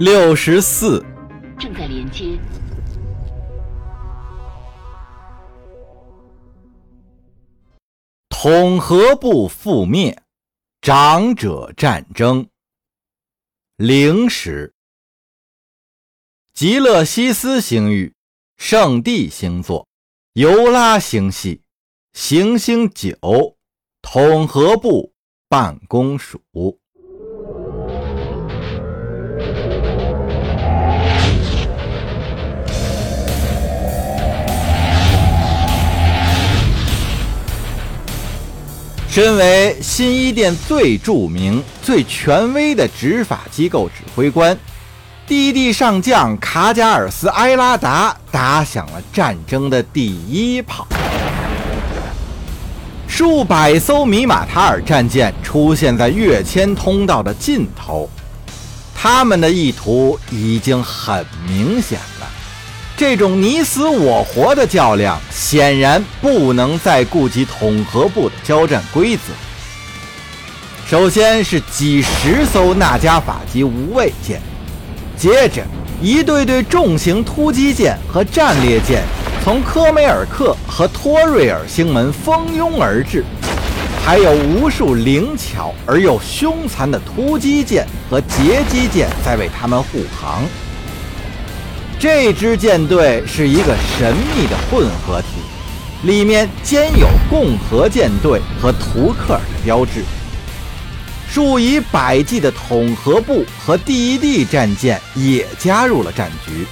六十四，正在连接。统合部覆灭，长者战争。零时，极乐西斯星域，圣地星座，尤拉星系，行星九，统合部办公署。身为新一店最著名、最权威的执法机构指挥官，地地上将卡贾尔斯·埃拉达打响了战争的第一炮。数百艘米马塔尔战舰出现在跃迁通道的尽头，他们的意图已经很明显了。这种你死我活的较量，显然不能再顾及统合部的交战规则。首先是几十艘纳加法级无畏舰，接着一队队重型突击舰和战列舰从科梅尔克和托瑞尔星门蜂拥而至，还有无数灵巧而又凶残的突击舰和截击舰在为他们护航。这支舰队是一个神秘的混合体，里面兼有共和舰队和图克尔的标志。数以百计的统合部和第一地战舰也加入了战局。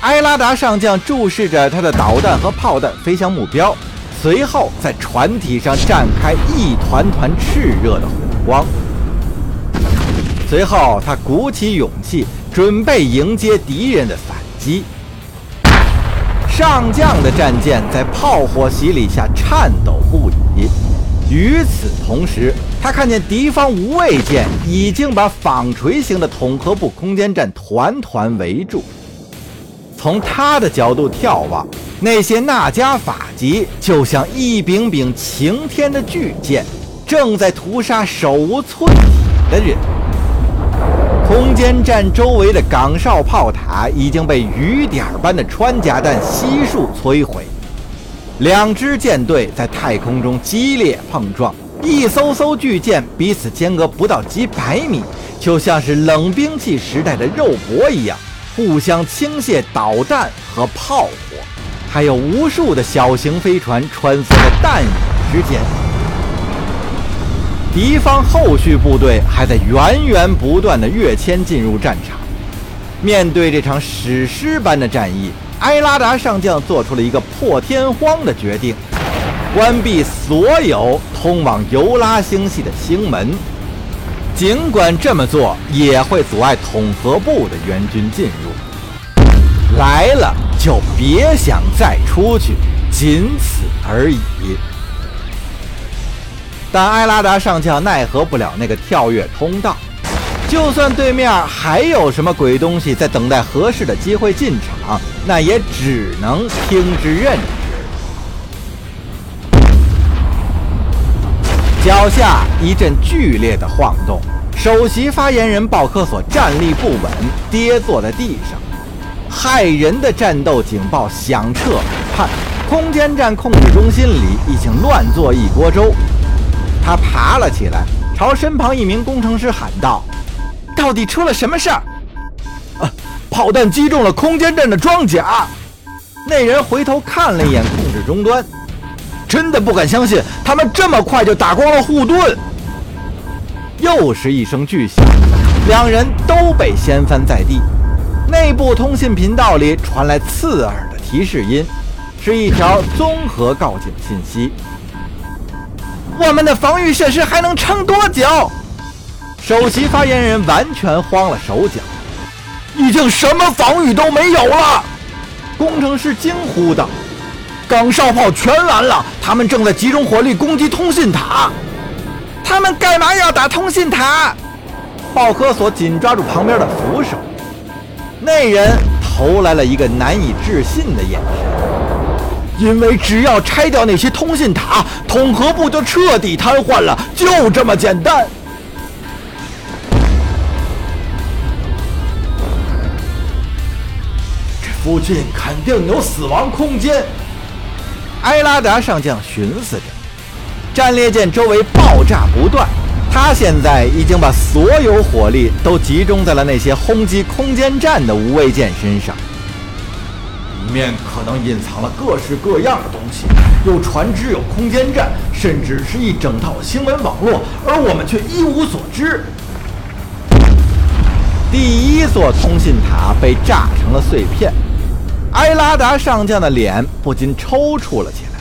埃拉达上将注视着他的导弹和炮弹飞向目标，随后在船体上绽开一团团炽热的火光。随后，他鼓起勇气，准备迎接敌人的反。击，上将的战舰在炮火洗礼下颤抖不已。与此同时，他看见敌方无畏舰已经把纺锤形的统合部空间站团团围住。从他的角度眺望，那些纳加法级就像一柄柄擎天的巨剑，正在屠杀手无寸铁的人。空间站周围的岗哨炮塔已经被雨点般的穿甲弹悉数摧毁，两支舰队在太空中激烈碰撞，一艘艘巨舰彼此间隔不到几百米，就像是冷兵器时代的肉搏一样，互相倾泻导弹和炮火，还有无数的小型飞船穿梭在弹雨之间。敌方后续部队还在源源不断的跃迁进入战场。面对这场史诗般的战役，埃拉达上将做出了一个破天荒的决定：关闭所有通往尤拉星系的星门。尽管这么做也会阻碍统合部的援军进入，来了就别想再出去，仅此而已。但埃拉达上将奈何不了那个跳跃通道，就算对面还有什么鬼东西在等待合适的机会进场，那也只能听之任之。脚下一阵剧烈的晃动，首席发言人鲍科索站立不稳，跌坐在地上。骇人的战斗警报响彻耳畔，空间站控制中心里已经乱作一锅粥。他爬了起来，朝身旁一名工程师喊道：“到底出了什么事儿？”“啊，炮弹击中了空间站的装甲。”那人回头看了一眼控制终端，真的不敢相信，他们这么快就打光了护盾。又是一声巨响，两人都被掀翻在地。内部通信频道里传来刺耳的提示音，是一条综合告警信息。我们的防御设施还能撑多久？首席发言人完全慌了手脚，已经什么防御都没有了。工程师惊呼道：“岗哨炮全完了，他们正在集中火力攻击通信塔。他们干嘛要打通信塔？”鲍科索紧抓住旁边的扶手，那人投来了一个难以置信的眼神。因为只要拆掉那些通信塔，统合部就彻底瘫痪了，就这么简单。这附近肯定有死亡空间。埃拉达上将寻思着，战列舰周围爆炸不断，他现在已经把所有火力都集中在了那些轰击空间站的无畏舰身上。里面可能隐藏了各式各样的东西，有船只，有空间站，甚至是一整套新闻网络，而我们却一无所知。第一座通信塔被炸成了碎片，埃拉达上将的脸不禁抽搐了起来。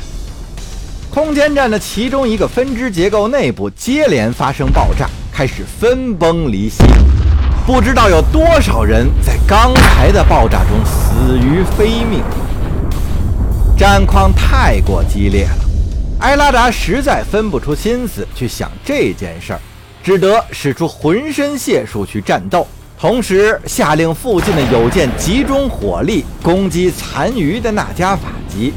空间站的其中一个分支结构内部接连发生爆炸，开始分崩离析。不知道有多少人在刚才的爆炸中死于非命，战况太过激烈了，埃拉达实在分不出心思去想这件事儿，只得使出浑身解数去战斗，同时下令附近的友舰集中火力攻击残余的纳加法级。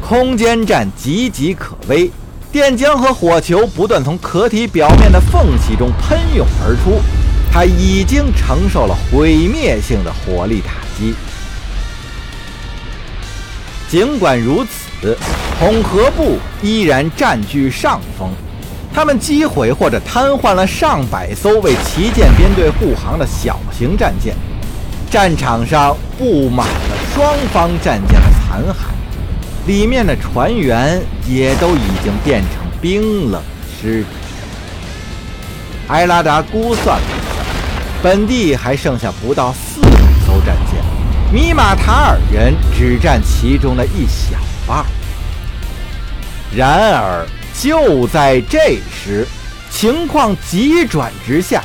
空间站岌岌可危，电浆和火球不断从壳体表面的缝隙中喷涌而出。他已经承受了毁灭性的火力打击。尽管如此，统合部依然占据上风。他们击毁或者瘫痪了上百艘为旗舰编队护航的小型战舰，战场上布满了双方战舰的残骸，里面的船员也都已经变成冰冷尸体。埃拉达估算了。本地还剩下不到四百艘战舰，米马塔尔人只占其中的一小半。然而，就在这时，情况急转直下，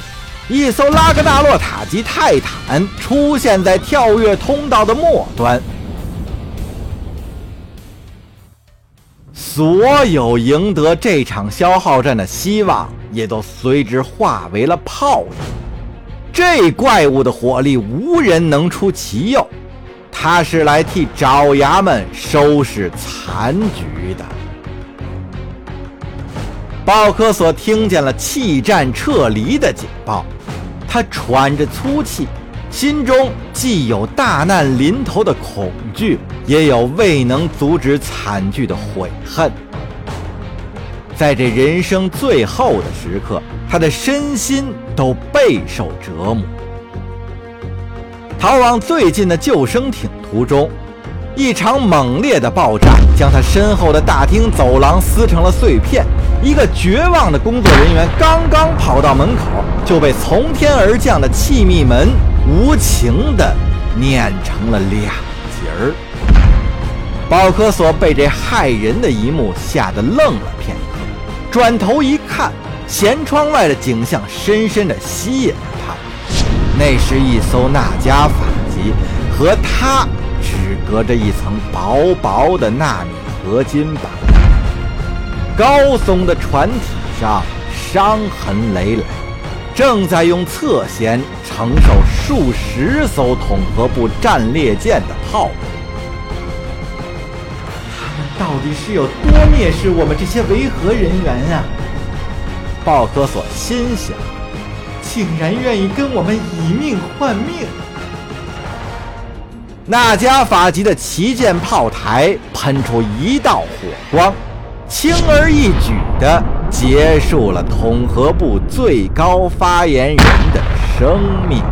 一艘拉格纳洛塔级泰坦出现在跳跃通道的末端，所有赢得这场消耗战的希望也都随之化为了泡影。这怪物的火力无人能出其右，他是来替爪牙们收拾残局的。鲍科索听见了弃战撤离的警报，他喘着粗气，心中既有大难临头的恐惧，也有未能阻止惨剧的悔恨。在这人生最后的时刻，他的身心都备受折磨。逃往最近的救生艇途中，一场猛烈的爆炸将他身后的大厅走廊撕成了碎片。一个绝望的工作人员刚刚跑到门口，就被从天而降的气密门无情地碾成了两截儿。保科索被这骇人的一幕吓得愣了片刻。转头一看，舷窗外的景象深深地吸引了他。那是一艘纳加法级，和他只隔着一层薄薄的纳米合金板。高耸的船体上伤痕累累，正在用侧舷承受数十艘统合部战列舰的炮火。他们到底是有多蔑视我们这些维和人员啊？鲍科索心想，竟然愿意跟我们以命换命。那加法吉的旗舰炮台喷出一道火光，轻而易举地结束了统合部最高发言人的生命。